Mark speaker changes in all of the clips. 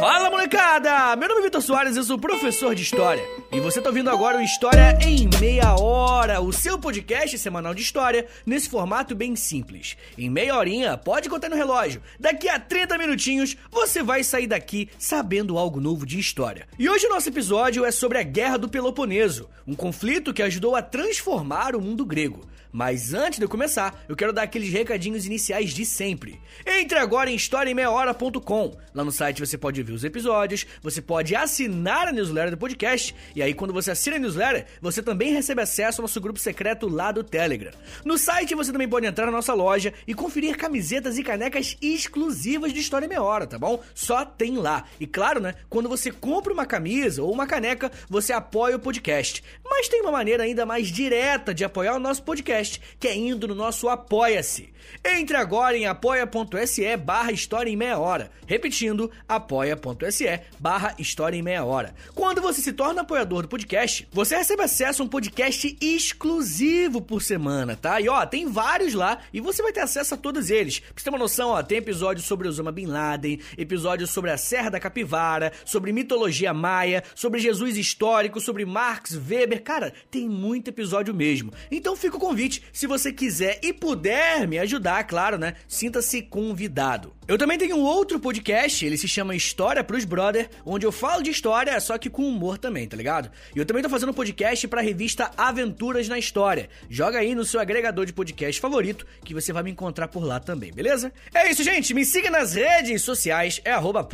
Speaker 1: Fala molecada! Meu nome é Vitor Soares, eu sou professor de História. E você tá ouvindo agora o História em Meia Hora, o seu podcast semanal de história, nesse formato bem simples. Em meia horinha, pode contar no relógio, daqui a 30 minutinhos você vai sair daqui sabendo algo novo de história. E hoje o nosso episódio é sobre a Guerra do Peloponeso, um conflito que ajudou a transformar o mundo grego. Mas antes de eu começar, eu quero dar aqueles recadinhos iniciais de sempre. Entre agora em historiaemmeiahora.com. Lá no site você pode ver os episódios, você pode assinar a newsletter do podcast, e aí quando você assina a newsletter, você também recebe acesso ao nosso grupo secreto lá do Telegram. No site você também pode entrar na nossa loja e conferir camisetas e canecas exclusivas de História em Meia Hora, tá bom? Só tem lá. E claro, né, quando você compra uma camisa ou uma caneca, você apoia o podcast. Mas tem uma maneira ainda mais direta de apoiar o nosso podcast, que é indo no nosso Apoia-se. Entre agora em apoia.se barra História em Meia Hora. Repetindo, apoia.se barra História em Meia Hora. Quando você se torna apoiador do podcast, você recebe acesso a um podcast exclusivo por semana, tá? E ó, tem vários lá e você vai ter acesso a todos eles. Pra você ter uma noção, ó, tem episódios sobre Osama Bin Laden, episódios sobre a Serra da Capivara, sobre mitologia maia, sobre Jesus histórico, sobre Marx Weber. Cara, tem muito episódio mesmo. Então fica o convite, se você quiser e puder me ajudar, claro, né? Sinta-se convidado. Eu também tenho um outro podcast, ele se chama História pros Brother, onde eu falo de história, só que com humor também, tá ligado? E eu também tô fazendo um podcast pra revista Aventuras na História. Joga aí no seu agregador de podcast favorito, que você vai me encontrar por lá também, beleza? É isso, gente. Me siga nas redes sociais, é arroba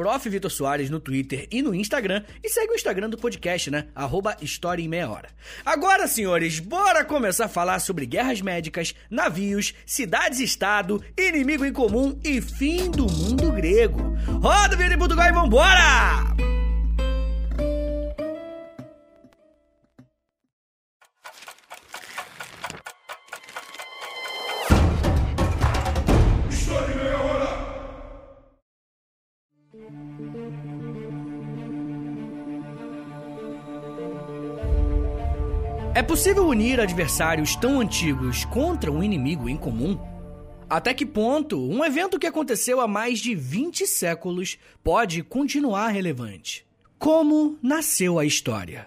Speaker 1: no Twitter e no Instagram. E segue o Instagram do podcast, né? Arroba História em Meia Hora. Agora, senhores, bora começar a falar sobre guerras médicas, navios, cidades-estado, inimigo em comum e fim do mundo grego. Roda o vídeo em Portugal e vambora! Possível unir adversários tão antigos contra um inimigo em comum? Até que ponto um evento que aconteceu há mais de 20 séculos pode continuar relevante? Como nasceu a história?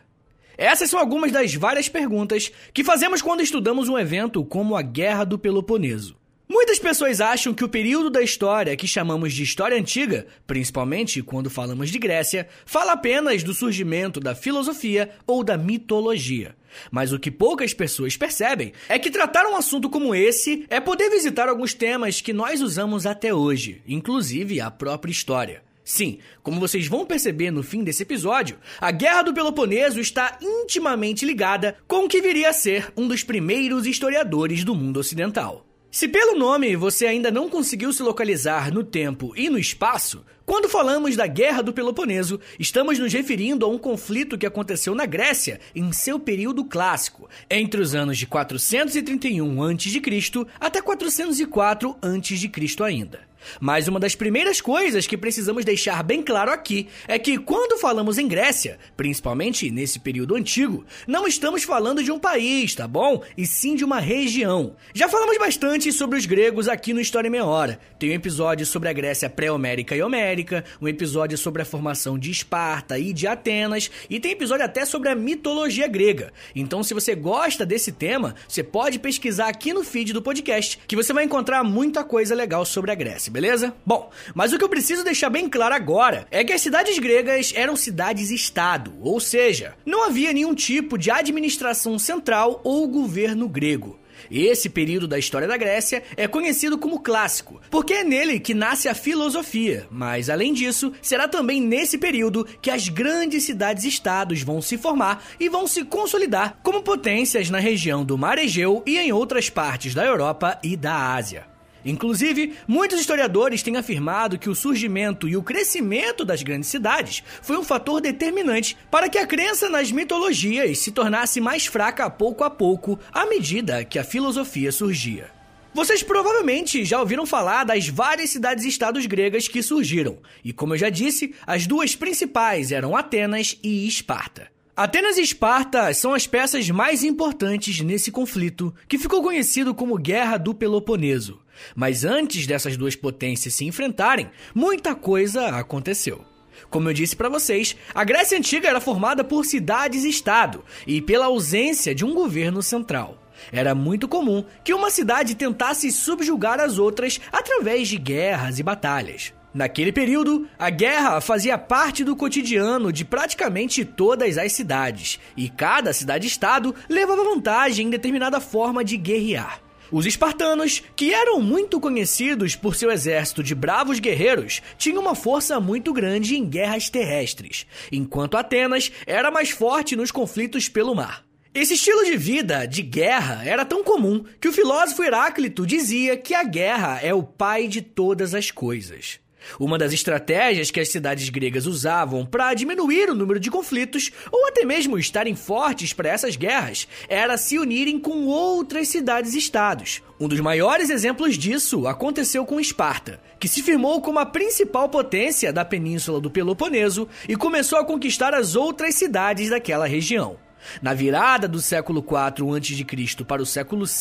Speaker 1: Essas são algumas das várias perguntas que fazemos quando estudamos um evento como a Guerra do Peloponeso. Muitas pessoas acham que o período da história que chamamos de História Antiga, principalmente quando falamos de Grécia, fala apenas do surgimento da filosofia ou da mitologia. Mas o que poucas pessoas percebem é que tratar um assunto como esse é poder visitar alguns temas que nós usamos até hoje, inclusive a própria história. Sim, como vocês vão perceber no fim desse episódio, a Guerra do Peloponeso está intimamente ligada com o que viria a ser um dos primeiros historiadores do mundo ocidental. Se pelo nome você ainda não conseguiu se localizar no tempo e no espaço, quando falamos da Guerra do Peloponeso, estamos nos referindo a um conflito que aconteceu na Grécia em seu período clássico, entre os anos de 431 a.C. até 404 a.C. ainda. Mas uma das primeiras coisas que precisamos deixar bem claro aqui é que quando falamos em Grécia, principalmente nesse período antigo, não estamos falando de um país, tá bom? E sim de uma região. Já falamos bastante sobre os gregos aqui no História em Meia Hora. Tem um episódio sobre a Grécia pré-homérica e homérica, um episódio sobre a formação de Esparta e de Atenas, e tem episódio até sobre a mitologia grega. Então, se você gosta desse tema, você pode pesquisar aqui no feed do podcast, que você vai encontrar muita coisa legal sobre a Grécia beleza? Bom, mas o que eu preciso deixar bem claro agora é que as cidades gregas eram cidades-estado, ou seja, não havia nenhum tipo de administração central ou governo grego. Esse período da história da Grécia é conhecido como clássico, porque é nele que nasce a filosofia. Mas além disso, será também nesse período que as grandes cidades-estados vão se formar e vão se consolidar como potências na região do Mar Egeu e em outras partes da Europa e da Ásia. Inclusive, muitos historiadores têm afirmado que o surgimento e o crescimento das grandes cidades foi um fator determinante para que a crença nas mitologias se tornasse mais fraca pouco a pouco à medida que a filosofia surgia. Vocês provavelmente já ouviram falar das várias cidades-estados gregas que surgiram, e como eu já disse, as duas principais eram Atenas e Esparta. Atenas e Esparta são as peças mais importantes nesse conflito, que ficou conhecido como Guerra do Peloponeso. Mas antes dessas duas potências se enfrentarem, muita coisa aconteceu. Como eu disse para vocês, a Grécia Antiga era formada por cidades-estado e pela ausência de um governo central. Era muito comum que uma cidade tentasse subjugar as outras através de guerras e batalhas. Naquele período, a guerra fazia parte do cotidiano de praticamente todas as cidades, e cada cidade-estado levava vantagem em determinada forma de guerrear. Os espartanos, que eram muito conhecidos por seu exército de bravos guerreiros, tinham uma força muito grande em guerras terrestres, enquanto Atenas era mais forte nos conflitos pelo mar. Esse estilo de vida, de guerra, era tão comum que o filósofo Heráclito dizia que a guerra é o pai de todas as coisas. Uma das estratégias que as cidades gregas usavam para diminuir o número de conflitos ou até mesmo estarem fortes para essas guerras era se unirem com outras cidades-estados. Um dos maiores exemplos disso aconteceu com Esparta, que se firmou como a principal potência da península do Peloponeso e começou a conquistar as outras cidades daquela região. Na virada do século IV a.C. para o século V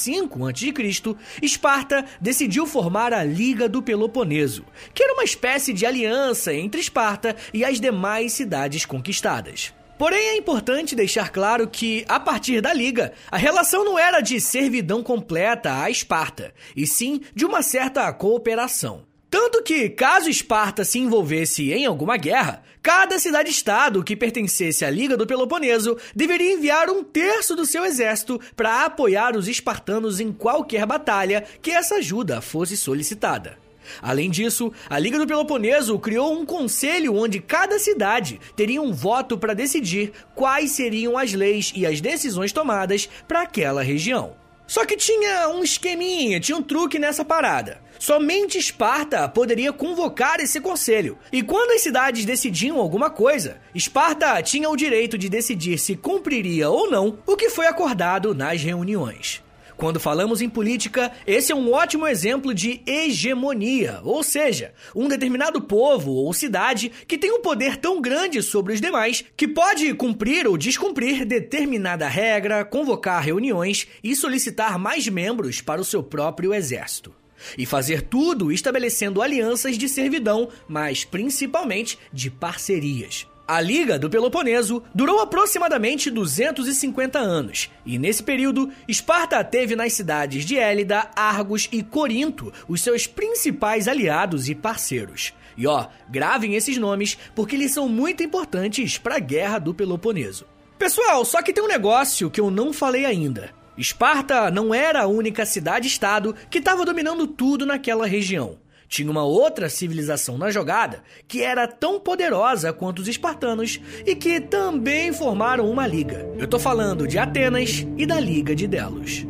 Speaker 1: a.C., Esparta decidiu formar a Liga do Peloponeso, que era uma espécie de aliança entre Esparta e as demais cidades conquistadas. Porém, é importante deixar claro que, a partir da Liga, a relação não era de servidão completa à Esparta, e sim de uma certa cooperação. Tanto que, caso Esparta se envolvesse em alguma guerra, cada cidade-estado que pertencesse à Liga do Peloponeso deveria enviar um terço do seu exército para apoiar os espartanos em qualquer batalha que essa ajuda fosse solicitada. Além disso, a Liga do Peloponeso criou um conselho onde cada cidade teria um voto para decidir quais seriam as leis e as decisões tomadas para aquela região. Só que tinha um esqueminha, tinha um truque nessa parada. Somente Esparta poderia convocar esse conselho. E quando as cidades decidiam alguma coisa, Esparta tinha o direito de decidir se cumpriria ou não o que foi acordado nas reuniões. Quando falamos em política, esse é um ótimo exemplo de hegemonia, ou seja, um determinado povo ou cidade que tem um poder tão grande sobre os demais que pode cumprir ou descumprir determinada regra, convocar reuniões e solicitar mais membros para o seu próprio exército. E fazer tudo estabelecendo alianças de servidão, mas principalmente de parcerias. A Liga do Peloponeso durou aproximadamente 250 anos, e nesse período, Esparta teve nas cidades de Élida, Argos e Corinto os seus principais aliados e parceiros. E ó, gravem esses nomes porque eles são muito importantes para a Guerra do Peloponeso. Pessoal, só que tem um negócio que eu não falei ainda. Esparta não era a única cidade-estado que estava dominando tudo naquela região. Tinha uma outra civilização na jogada que era tão poderosa quanto os espartanos e que também formaram uma liga. Eu tô falando de Atenas e da Liga de Delos.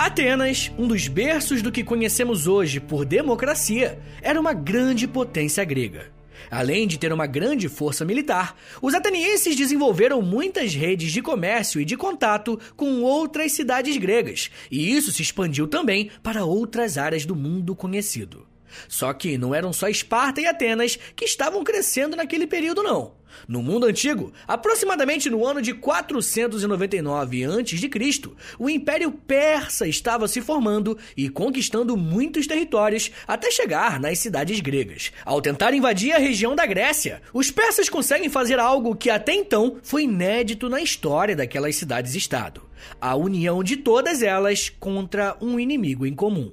Speaker 1: Atenas, um dos berços do que conhecemos hoje por democracia, era uma grande potência grega. Além de ter uma grande força militar, os atenienses desenvolveram muitas redes de comércio e de contato com outras cidades gregas, e isso se expandiu também para outras áreas do mundo conhecido. Só que não eram só Esparta e Atenas que estavam crescendo naquele período, não. No mundo antigo, aproximadamente no ano de 499 a.C., o Império Persa estava se formando e conquistando muitos territórios até chegar nas cidades gregas. Ao tentar invadir a região da Grécia, os persas conseguem fazer algo que até então foi inédito na história daquelas cidades-estado: a união de todas elas contra um inimigo em comum.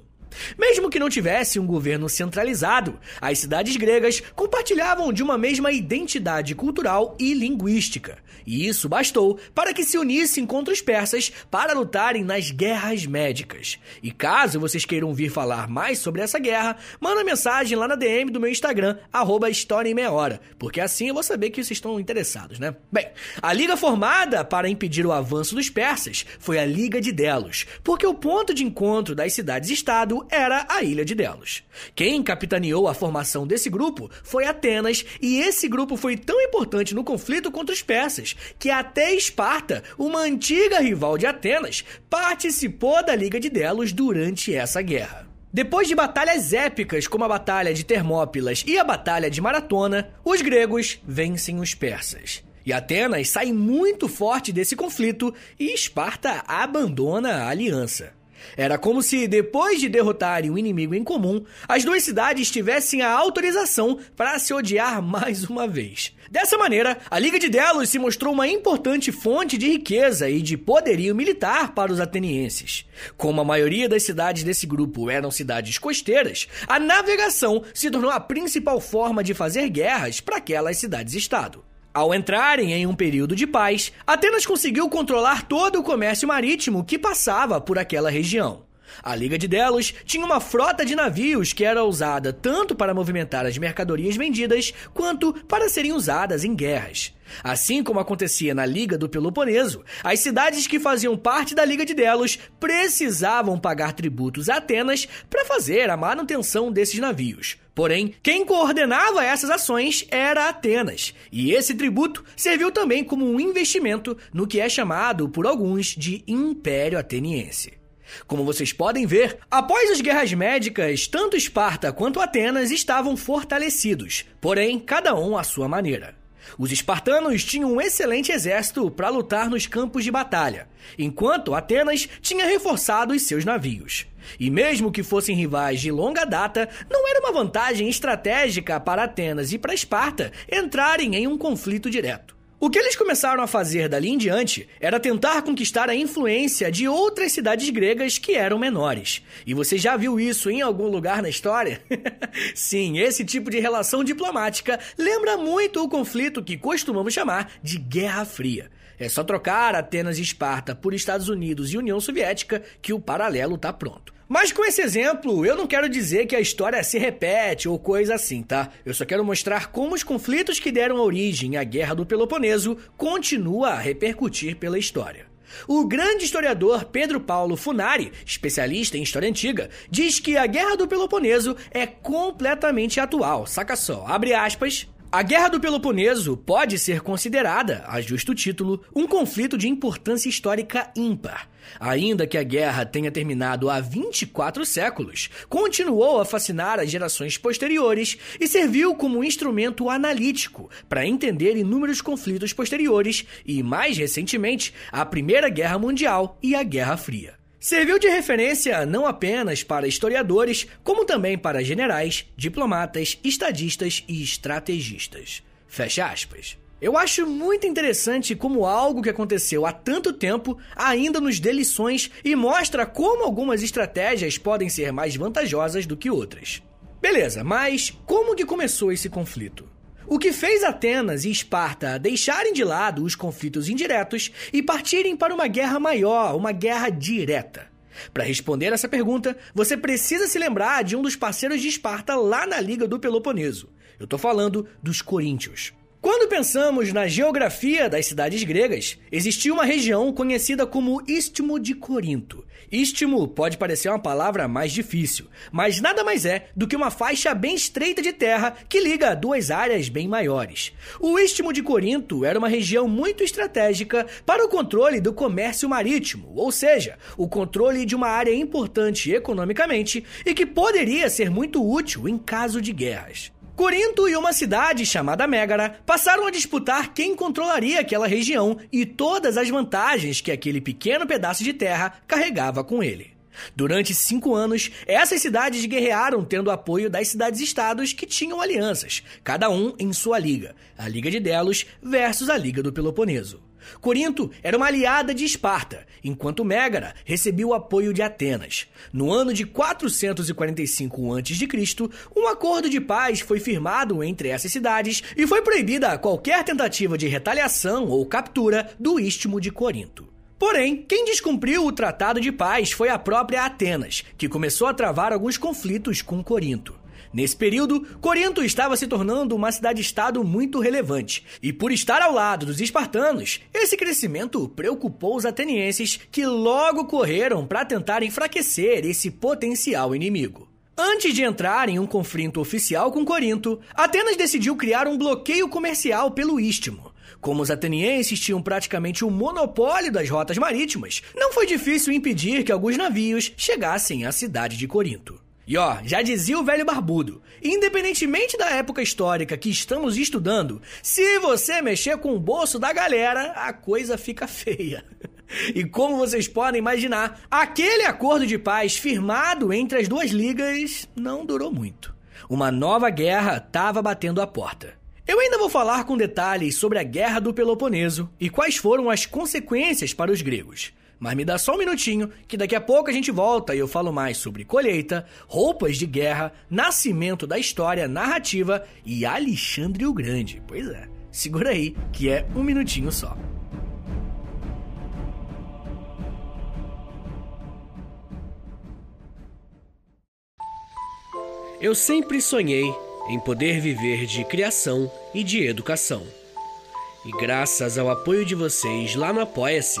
Speaker 1: Mesmo que não tivesse um governo centralizado, as cidades gregas compartilhavam de uma mesma identidade cultural e linguística. E isso bastou para que se unissem contra os persas para lutarem nas guerras médicas. E caso vocês queiram vir falar mais sobre essa guerra, manda mensagem lá na DM do meu Instagram, arroba História em Meia Hora, porque assim eu vou saber que vocês estão interessados, né? Bem, a liga formada para impedir o avanço dos persas foi a Liga de Delos, porque o ponto de encontro das cidades-estado era a ilha de Delos. Quem capitaneou a formação desse grupo foi Atenas, e esse grupo foi tão importante no conflito contra os persas que até Esparta, uma antiga rival de Atenas, participou da Liga de Delos durante essa guerra. Depois de batalhas épicas como a Batalha de Termópilas e a Batalha de Maratona, os gregos vencem os persas. E Atenas sai muito forte desse conflito e Esparta abandona a aliança. Era como se, depois de derrotarem um inimigo em comum, as duas cidades tivessem a autorização para se odiar mais uma vez. Dessa maneira, a Liga de Delos se mostrou uma importante fonte de riqueza e de poderio militar para os atenienses. Como a maioria das cidades desse grupo eram cidades costeiras, a navegação se tornou a principal forma de fazer guerras para aquelas cidades-estado. Ao entrarem em um período de paz, Atenas conseguiu controlar todo o comércio marítimo que passava por aquela região. A Liga de Delos tinha uma frota de navios que era usada tanto para movimentar as mercadorias vendidas quanto para serem usadas em guerras. Assim como acontecia na Liga do Peloponeso, as cidades que faziam parte da Liga de Delos precisavam pagar tributos a Atenas para fazer a manutenção desses navios. Porém, quem coordenava essas ações era Atenas, e esse tributo serviu também como um investimento no que é chamado por alguns de Império Ateniense. Como vocês podem ver, após as guerras médicas, tanto Esparta quanto Atenas estavam fortalecidos, porém, cada um à sua maneira. Os espartanos tinham um excelente exército para lutar nos campos de batalha, enquanto Atenas tinha reforçado os seus navios. E mesmo que fossem rivais de longa data, não era uma vantagem estratégica para Atenas e para Esparta entrarem em um conflito direto. O que eles começaram a fazer dali em diante era tentar conquistar a influência de outras cidades gregas que eram menores. E você já viu isso em algum lugar na história? Sim, esse tipo de relação diplomática lembra muito o conflito que costumamos chamar de Guerra Fria. É só trocar Atenas e Esparta por Estados Unidos e União Soviética que o paralelo está pronto. Mas com esse exemplo, eu não quero dizer que a história se repete ou coisa assim, tá? Eu só quero mostrar como os conflitos que deram origem à Guerra do Peloponeso continuam a repercutir pela história. O grande historiador Pedro Paulo Funari, especialista em história antiga, diz que a Guerra do Peloponeso é completamente atual. Saca só, abre aspas, a Guerra do Peloponeso pode ser considerada, a justo título, um conflito de importância histórica ímpar. Ainda que a guerra tenha terminado há 24 séculos, continuou a fascinar as gerações posteriores e serviu como um instrumento analítico para entender inúmeros conflitos posteriores e, mais recentemente, a Primeira Guerra Mundial e a Guerra Fria. Serviu de referência não apenas para historiadores, como também para generais, diplomatas, estadistas e estrategistas. Fecha aspas. Eu acho muito interessante como algo que aconteceu há tanto tempo ainda nos dê lições e mostra como algumas estratégias podem ser mais vantajosas do que outras. Beleza, mas como que começou esse conflito? O que fez Atenas e Esparta deixarem de lado os conflitos indiretos e partirem para uma guerra maior, uma guerra direta? Para responder essa pergunta, você precisa se lembrar de um dos parceiros de Esparta lá na Liga do Peloponeso. Eu estou falando dos coríntios. Quando pensamos na geografia das cidades gregas, existia uma região conhecida como Istmo de Corinto. Istmo pode parecer uma palavra mais difícil, mas nada mais é do que uma faixa bem estreita de terra que liga duas áreas bem maiores. O Istmo de Corinto era uma região muito estratégica para o controle do comércio marítimo, ou seja, o controle de uma área importante economicamente e que poderia ser muito útil em caso de guerras. Corinto e uma cidade chamada Mégara passaram a disputar quem controlaria aquela região e todas as vantagens que aquele pequeno pedaço de terra carregava com ele. Durante cinco anos, essas cidades guerrearam tendo apoio das cidades-estados que tinham alianças, cada um em sua liga, a Liga de Delos versus a Liga do Peloponeso. Corinto era uma aliada de Esparta, enquanto Mégara recebia o apoio de Atenas. No ano de 445 a.C., um acordo de paz foi firmado entre essas cidades e foi proibida qualquer tentativa de retaliação ou captura do istmo de Corinto. Porém, quem descumpriu o tratado de paz foi a própria Atenas, que começou a travar alguns conflitos com Corinto. Nesse período, Corinto estava se tornando uma cidade-estado muito relevante, e por estar ao lado dos espartanos, esse crescimento preocupou os atenienses que logo correram para tentar enfraquecer esse potencial inimigo. Antes de entrar em um conflito oficial com Corinto, Atenas decidiu criar um bloqueio comercial pelo Istmo. Como os atenienses tinham praticamente o um monopólio das rotas marítimas, não foi difícil impedir que alguns navios chegassem à cidade de Corinto. E ó, já dizia o velho barbudo, independentemente da época histórica que estamos estudando, se você mexer com o bolso da galera, a coisa fica feia. E como vocês podem imaginar, aquele acordo de paz firmado entre as duas ligas não durou muito. Uma nova guerra estava batendo a porta. Eu ainda vou falar com detalhes sobre a Guerra do Peloponeso e quais foram as consequências para os gregos. Mas me dá só um minutinho, que daqui a pouco a gente volta e eu falo mais sobre colheita, roupas de guerra, nascimento da história narrativa e Alexandre o Grande. Pois é, segura aí, que é um minutinho só. Eu sempre sonhei em poder viver de criação e de educação. E graças ao apoio de vocês lá no Apoia-se,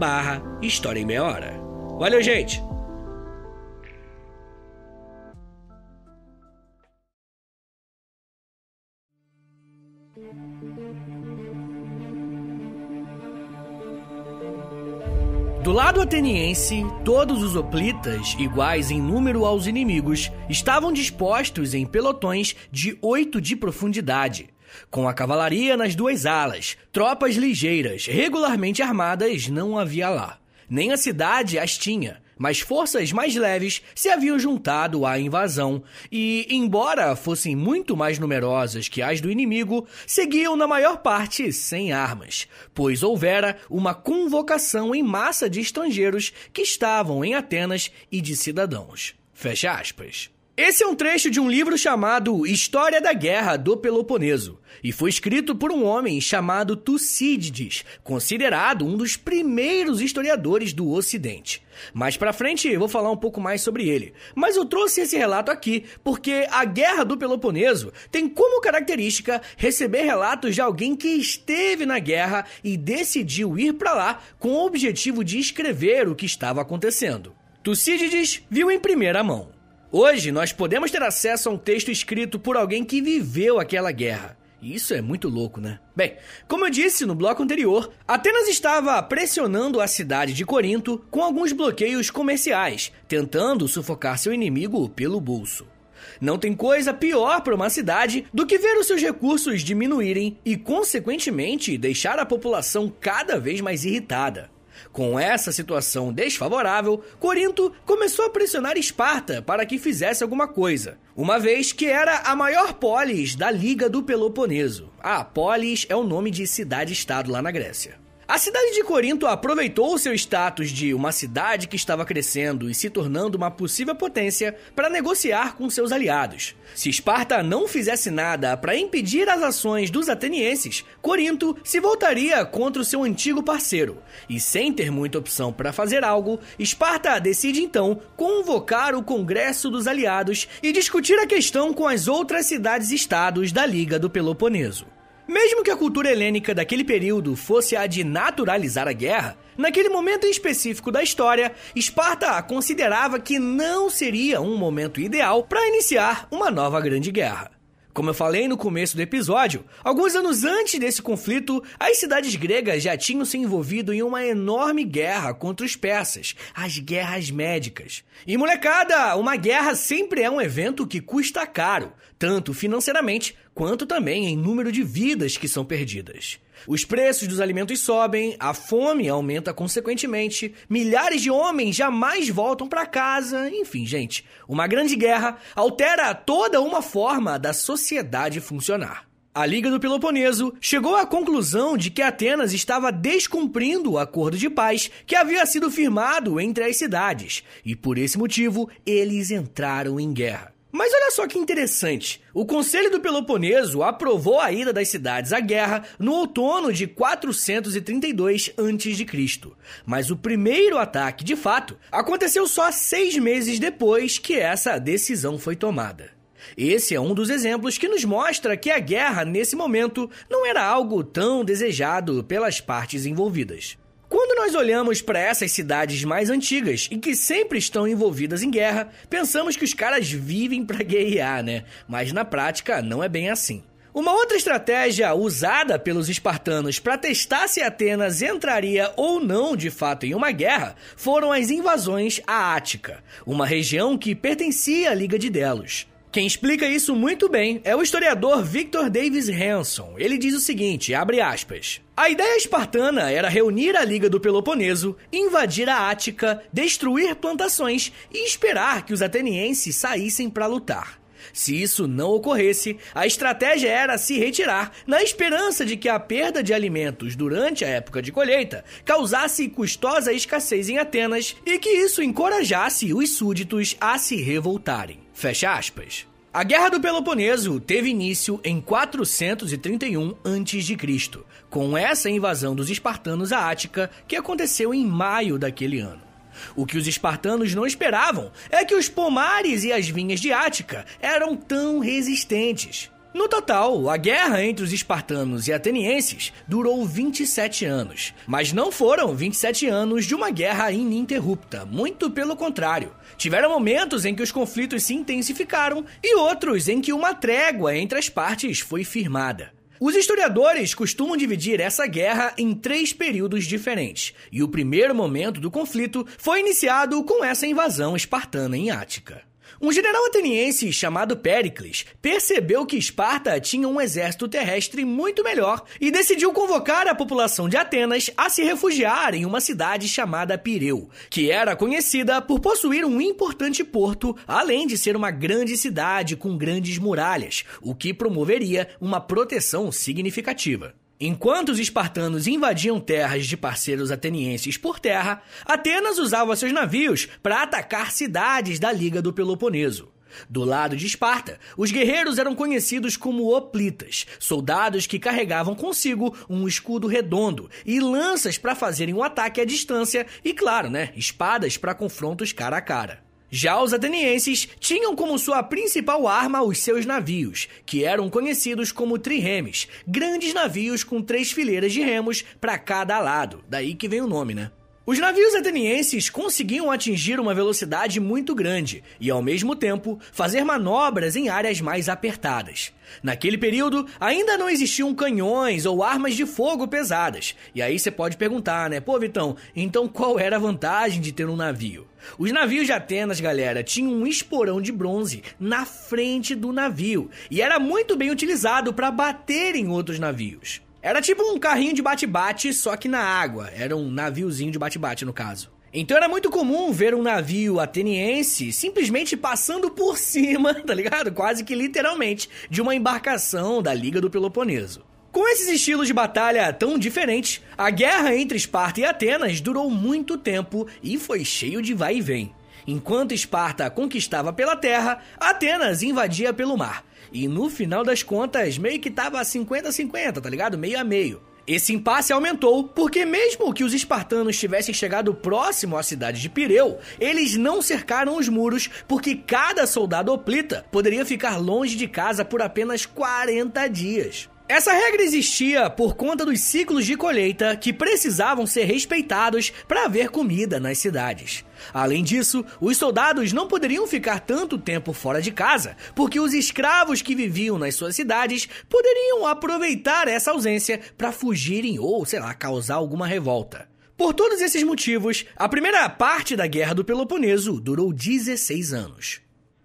Speaker 1: barra História em Meia Hora. Valeu, gente! Do lado ateniense, todos os hoplitas, iguais em número aos inimigos, estavam dispostos em pelotões de oito de profundidade, com a cavalaria nas duas alas, tropas ligeiras, regularmente armadas, não havia lá. Nem a cidade as tinha, mas forças mais leves se haviam juntado à invasão e, embora fossem muito mais numerosas que as do inimigo, seguiam na maior parte sem armas, pois houvera uma convocação em massa de estrangeiros que estavam em Atenas e de cidadãos. Fecha aspas. Esse é um trecho de um livro chamado História da Guerra do Peloponeso e foi escrito por um homem chamado Tucídides, considerado um dos primeiros historiadores do Ocidente. Mais para frente eu vou falar um pouco mais sobre ele, mas eu trouxe esse relato aqui porque a Guerra do Peloponeso tem como característica receber relatos de alguém que esteve na guerra e decidiu ir para lá com o objetivo de escrever o que estava acontecendo. Tucídides viu em primeira mão. Hoje nós podemos ter acesso a um texto escrito por alguém que viveu aquela guerra. Isso é muito louco, né? Bem, como eu disse no bloco anterior, Atenas estava pressionando a cidade de Corinto com alguns bloqueios comerciais, tentando sufocar seu inimigo pelo bolso. Não tem coisa pior para uma cidade do que ver os seus recursos diminuírem e, consequentemente, deixar a população cada vez mais irritada. Com essa situação desfavorável, Corinto começou a pressionar Esparta para que fizesse alguma coisa, uma vez que era a maior polis da Liga do Peloponeso. A polis é o nome de cidade-estado lá na Grécia. A cidade de Corinto aproveitou seu status de uma cidade que estava crescendo e se tornando uma possível potência para negociar com seus aliados. Se Esparta não fizesse nada para impedir as ações dos atenienses, Corinto se voltaria contra o seu antigo parceiro. E sem ter muita opção para fazer algo, Esparta decide então convocar o Congresso dos Aliados e discutir a questão com as outras cidades-estados da Liga do Peloponeso. Mesmo que a cultura helênica daquele período fosse a de naturalizar a guerra, naquele momento em específico da história, Esparta considerava que não seria um momento ideal para iniciar uma nova grande guerra. Como eu falei no começo do episódio, alguns anos antes desse conflito, as cidades gregas já tinham se envolvido em uma enorme guerra contra os persas, as guerras médicas. E molecada, uma guerra sempre é um evento que custa caro, tanto financeiramente quanto também em número de vidas que são perdidas. Os preços dos alimentos sobem, a fome aumenta consequentemente, milhares de homens jamais voltam para casa, enfim, gente, uma grande guerra altera toda uma forma da sociedade funcionar. A Liga do Peloponeso chegou à conclusão de que Atenas estava descumprindo o acordo de paz que havia sido firmado entre as cidades, e por esse motivo eles entraram em guerra. Mas olha só que interessante. O Conselho do Peloponeso aprovou a ida das cidades à guerra no outono de 432 a.C. Mas o primeiro ataque, de fato, aconteceu só seis meses depois que essa decisão foi tomada. Esse é um dos exemplos que nos mostra que a guerra, nesse momento, não era algo tão desejado pelas partes envolvidas. Quando nós olhamos para essas cidades mais antigas e que sempre estão envolvidas em guerra, pensamos que os caras vivem para guerrear, né? Mas na prática não é bem assim. Uma outra estratégia usada pelos espartanos para testar se Atenas entraria ou não de fato em uma guerra foram as invasões à Ática, uma região que pertencia à Liga de Delos. Quem explica isso muito bem é o historiador Victor Davis Hanson. Ele diz o seguinte, abre aspas: A ideia espartana era reunir a Liga do Peloponeso, invadir a Ática, destruir plantações e esperar que os atenienses saíssem para lutar. Se isso não ocorresse, a estratégia era se retirar, na esperança de que a perda de alimentos durante a época de colheita causasse custosa escassez em Atenas e que isso encorajasse os súditos a se revoltarem. Fecha aspas. A Guerra do Peloponeso teve início em 431 a.C., com essa invasão dos espartanos à Ática que aconteceu em maio daquele ano. O que os espartanos não esperavam é que os pomares e as vinhas de Ática eram tão resistentes. No total, a guerra entre os espartanos e atenienses durou 27 anos, mas não foram 27 anos de uma guerra ininterrupta, muito pelo contrário. Tiveram momentos em que os conflitos se intensificaram e outros em que uma trégua entre as partes foi firmada. Os historiadores costumam dividir essa guerra em três períodos diferentes, e o primeiro momento do conflito foi iniciado com essa invasão espartana em Ática. Um general ateniense chamado Péricles percebeu que Esparta tinha um exército terrestre muito melhor e decidiu convocar a população de Atenas a se refugiar em uma cidade chamada Pireu, que era conhecida por possuir um importante porto, além de ser uma grande cidade com grandes muralhas, o que promoveria uma proteção significativa. Enquanto os espartanos invadiam terras de parceiros atenienses por terra, Atenas usava seus navios para atacar cidades da Liga do Peloponeso. Do lado de Esparta, os guerreiros eram conhecidos como hoplitas, soldados que carregavam consigo um escudo redondo e lanças para fazerem um ataque à distância e, claro, né, espadas para confrontos cara a cara. Já os atenienses tinham como sua principal arma os seus navios, que eram conhecidos como triremes, grandes navios com três fileiras de remos para cada lado, daí que vem o nome, né? Os navios atenienses conseguiam atingir uma velocidade muito grande e, ao mesmo tempo, fazer manobras em áreas mais apertadas. Naquele período, ainda não existiam canhões ou armas de fogo pesadas. E aí você pode perguntar, né? Pô, Vitão, então qual era a vantagem de ter um navio? Os navios de Atenas, galera, tinham um esporão de bronze na frente do navio e era muito bem utilizado para bater em outros navios. Era tipo um carrinho de bate-bate, só que na água. Era um naviozinho de bate-bate, no caso. Então era muito comum ver um navio ateniense simplesmente passando por cima, tá ligado? Quase que literalmente, de uma embarcação da Liga do Peloponeso. Com esses estilos de batalha tão diferentes, a guerra entre Esparta e Atenas durou muito tempo e foi cheio de vai e vem. Enquanto Esparta conquistava pela terra, Atenas invadia pelo mar. E no final das contas, meio que tava 50-50, tá ligado? Meio a meio. Esse impasse aumentou porque, mesmo que os espartanos tivessem chegado próximo à cidade de Pireu, eles não cercaram os muros porque cada soldado oplita poderia ficar longe de casa por apenas 40 dias. Essa regra existia por conta dos ciclos de colheita que precisavam ser respeitados para haver comida nas cidades. Além disso, os soldados não poderiam ficar tanto tempo fora de casa, porque os escravos que viviam nas suas cidades poderiam aproveitar essa ausência para fugirem ou, sei lá, causar alguma revolta. Por todos esses motivos, a primeira parte da Guerra do Peloponeso durou 16 anos.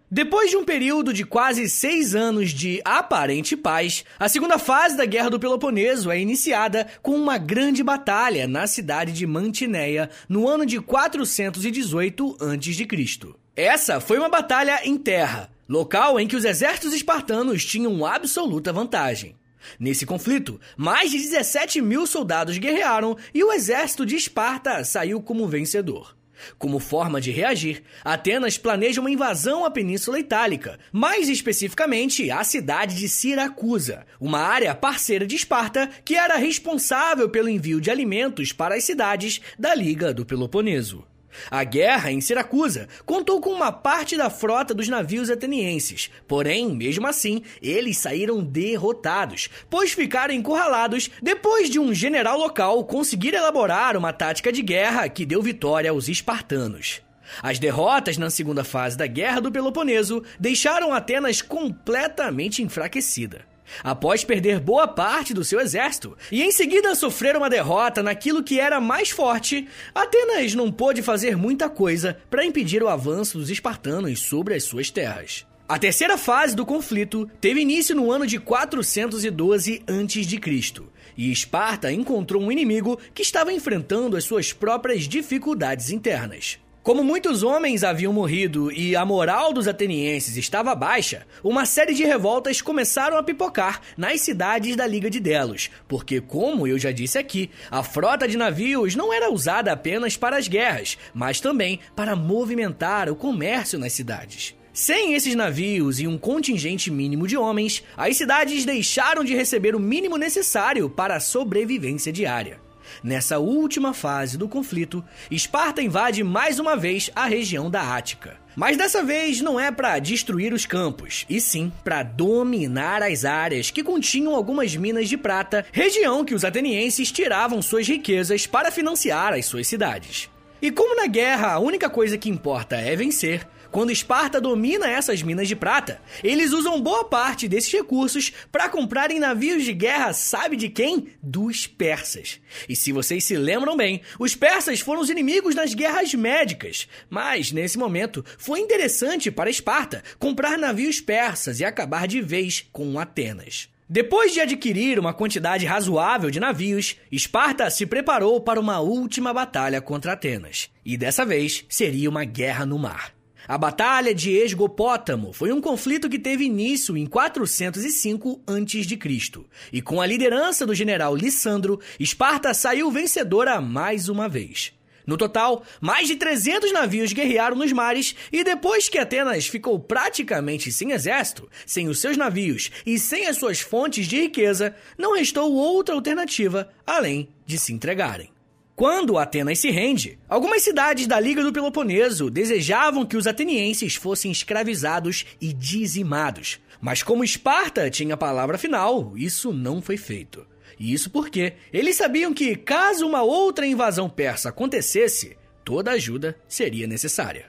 Speaker 1: Depois de um período de quase seis anos de aparente paz, a segunda fase da Guerra do Peloponeso é iniciada com uma grande batalha na cidade de Mantineia no ano de 418 a.C. Essa foi uma batalha em terra, local em que os exércitos espartanos tinham absoluta vantagem. Nesse conflito, mais de 17 mil soldados guerrearam e o exército de Esparta saiu como vencedor. Como forma de reagir, Atenas planeja uma invasão à Península Itálica, mais especificamente à cidade de Siracusa, uma área parceira de Esparta que era responsável pelo envio de alimentos para as cidades da Liga do Peloponeso. A guerra em Siracusa contou com uma parte da frota dos navios atenienses, porém, mesmo assim, eles saíram derrotados, pois ficaram encurralados depois de um general local conseguir elaborar uma tática de guerra que deu vitória aos espartanos. As derrotas na segunda fase da Guerra do Peloponeso deixaram Atenas completamente enfraquecida após perder boa parte do seu exército e em seguida sofrer uma derrota naquilo que era mais forte, Atenas não pôde fazer muita coisa para impedir o avanço dos espartanos sobre as suas terras. A terceira fase do conflito teve início no ano de 412 a.C. e Esparta encontrou um inimigo que estava enfrentando as suas próprias dificuldades internas. Como muitos homens haviam morrido e a moral dos atenienses estava baixa, uma série de revoltas começaram a pipocar nas cidades da Liga de Delos, porque, como eu já disse aqui, a frota de navios não era usada apenas para as guerras, mas também para movimentar o comércio nas cidades. Sem esses navios e um contingente mínimo de homens, as cidades deixaram de receber o mínimo necessário para a sobrevivência diária. Nessa última fase do conflito, Esparta invade mais uma vez a região da Ática. Mas dessa vez não é para destruir os campos, e sim para dominar as áreas que continham algumas minas de prata, região que os atenienses tiravam suas riquezas para financiar as suas cidades. E como na guerra a única coisa que importa é vencer, quando Esparta domina essas minas de prata, eles usam boa parte desses recursos para comprarem navios de guerra, sabe de quem? Dos persas. E se vocês se lembram bem, os persas foram os inimigos nas guerras médicas. Mas, nesse momento, foi interessante para Esparta comprar navios persas e acabar de vez com Atenas. Depois de adquirir uma quantidade razoável de navios, Esparta se preparou para uma última batalha contra Atenas. E dessa vez seria uma guerra no mar. A Batalha de Esgopótamo foi um conflito que teve início em 405 a.C. E com a liderança do general Lissandro, Esparta saiu vencedora mais uma vez. No total, mais de 300 navios guerrearam nos mares e depois que Atenas ficou praticamente sem exército, sem os seus navios e sem as suas fontes de riqueza, não restou outra alternativa além de se entregarem. Quando Atenas se rende, algumas cidades da Liga do Peloponeso desejavam que os atenienses fossem escravizados e dizimados. Mas como Esparta tinha a palavra final, isso não foi feito. E isso porque eles sabiam que, caso uma outra invasão persa acontecesse, toda ajuda seria necessária.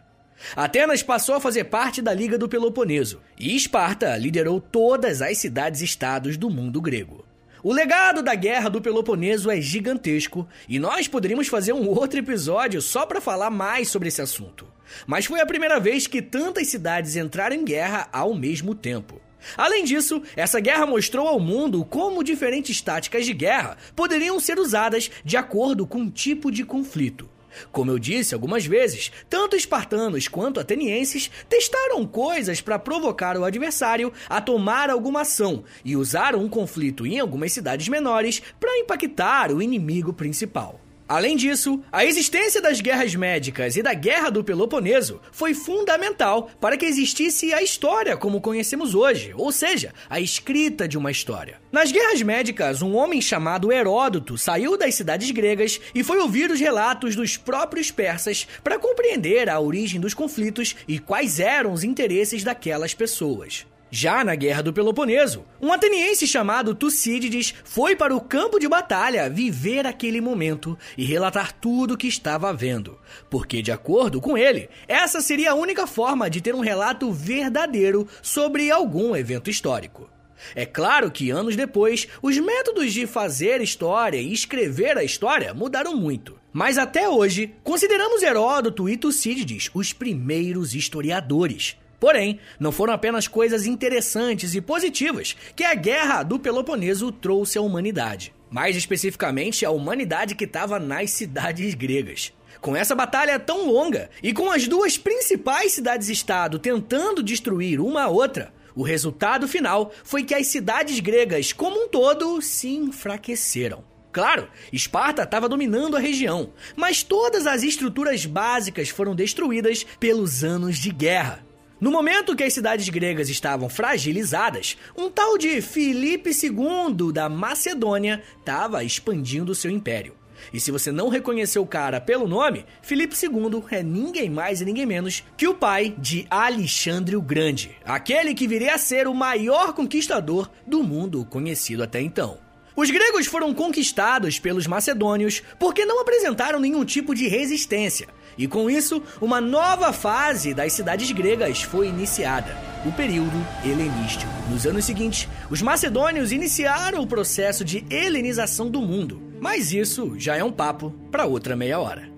Speaker 1: Atenas passou a fazer parte da Liga do Peloponeso, e Esparta liderou todas as cidades-estados do mundo grego. O legado da Guerra do Peloponeso é gigantesco e nós poderíamos fazer um outro episódio só para falar mais sobre esse assunto. Mas foi a primeira vez que tantas cidades entraram em guerra ao mesmo tempo. Além disso, essa guerra mostrou ao mundo como diferentes táticas de guerra poderiam ser usadas de acordo com o tipo de conflito. Como eu disse algumas vezes, tanto espartanos quanto atenienses testaram coisas para provocar o adversário a tomar alguma ação e usaram um conflito em algumas cidades menores para impactar o inimigo principal. Além disso, a existência das guerras médicas e da Guerra do Peloponeso foi fundamental para que existisse a história como conhecemos hoje, ou seja, a escrita de uma história. Nas guerras médicas, um homem chamado Heródoto saiu das cidades gregas e foi ouvir os relatos dos próprios persas para compreender a origem dos conflitos e quais eram os interesses daquelas pessoas. Já na Guerra do Peloponeso, um ateniense chamado Tucídides foi para o campo de batalha viver aquele momento e relatar tudo o que estava vendo, porque, de acordo com ele, essa seria a única forma de ter um relato verdadeiro sobre algum evento histórico. É claro que anos depois, os métodos de fazer história e escrever a história mudaram muito. Mas até hoje, consideramos Heródoto e Tucídides os primeiros historiadores. Porém, não foram apenas coisas interessantes e positivas que a Guerra do Peloponeso trouxe à humanidade. Mais especificamente, a humanidade que estava nas cidades gregas. Com essa batalha tão longa e com as duas principais cidades-estado tentando destruir uma a outra, o resultado final foi que as cidades gregas, como um todo, se enfraqueceram. Claro, Esparta estava dominando a região, mas todas as estruturas básicas foram destruídas pelos anos de guerra. No momento que as cidades gregas estavam fragilizadas, um tal de Filipe II da Macedônia estava expandindo seu império. E se você não reconheceu o cara pelo nome, Filipe II é ninguém mais e ninguém menos que o pai de Alexandre o Grande, aquele que viria a ser o maior conquistador do mundo conhecido até então. Os gregos foram conquistados pelos macedônios porque não apresentaram nenhum tipo de resistência, e com isso, uma nova fase das cidades gregas foi iniciada, o período helenístico. Nos anos seguintes, os macedônios iniciaram o processo de helenização do mundo, mas isso já é um papo para outra meia hora.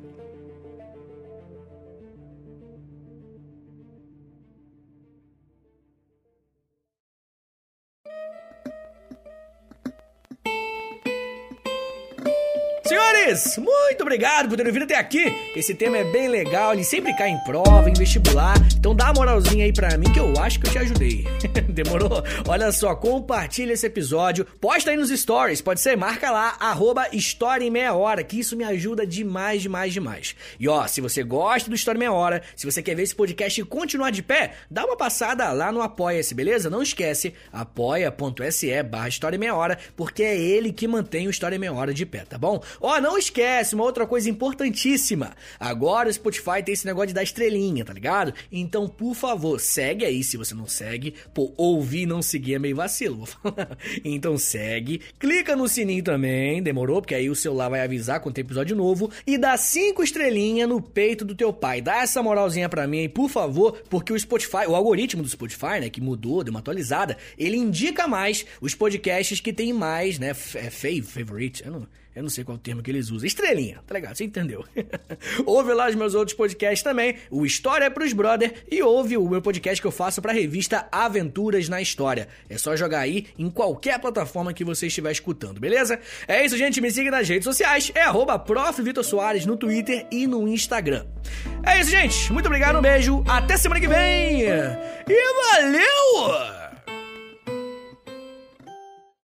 Speaker 1: Senhores, muito obrigado por terem vindo até aqui. Esse tema é bem legal, ele sempre cai em prova, em vestibular. Então dá uma moralzinha aí pra mim que eu acho que eu te ajudei. Demorou? Olha só, compartilha esse episódio, posta aí nos stories, pode ser, marca lá, arroba História em Meia Hora, que isso me ajuda demais, demais, demais. E ó, se você gosta do História em Meia Hora, se você quer ver esse podcast continuar de pé, dá uma passada lá no Apoia-se, beleza? Não esquece, apoia.se barra História em Meia Hora, porque é ele que mantém o História em Meia Hora de pé, tá bom? Ó, oh, não esquece, uma outra coisa importantíssima. Agora o Spotify tem esse negócio de dar estrelinha, tá ligado? Então, por favor, segue aí se você não segue. Pô, ouvir e não seguir é meio vacilo, vou falar. Então segue, clica no sininho também, demorou? Porque aí o celular vai avisar quando tem episódio novo. E dá cinco estrelinhas no peito do teu pai. Dá essa moralzinha pra mim aí, por favor, porque o Spotify, o algoritmo do Spotify, né, que mudou, deu uma atualizada, ele indica mais os podcasts que tem mais, né, é favorite, eu não... Eu não sei qual o termo que eles usam. Estrelinha, tá ligado? Você entendeu. ouve lá os meus outros podcasts também. O História é pros Brother. E ouve o meu podcast que eu faço pra revista Aventuras na História. É só jogar aí em qualquer plataforma que você estiver escutando, beleza? É isso, gente. Me siga nas redes sociais. É arroba Soares no Twitter e no Instagram. É isso, gente. Muito obrigado, um beijo. Até semana que vem. E valeu!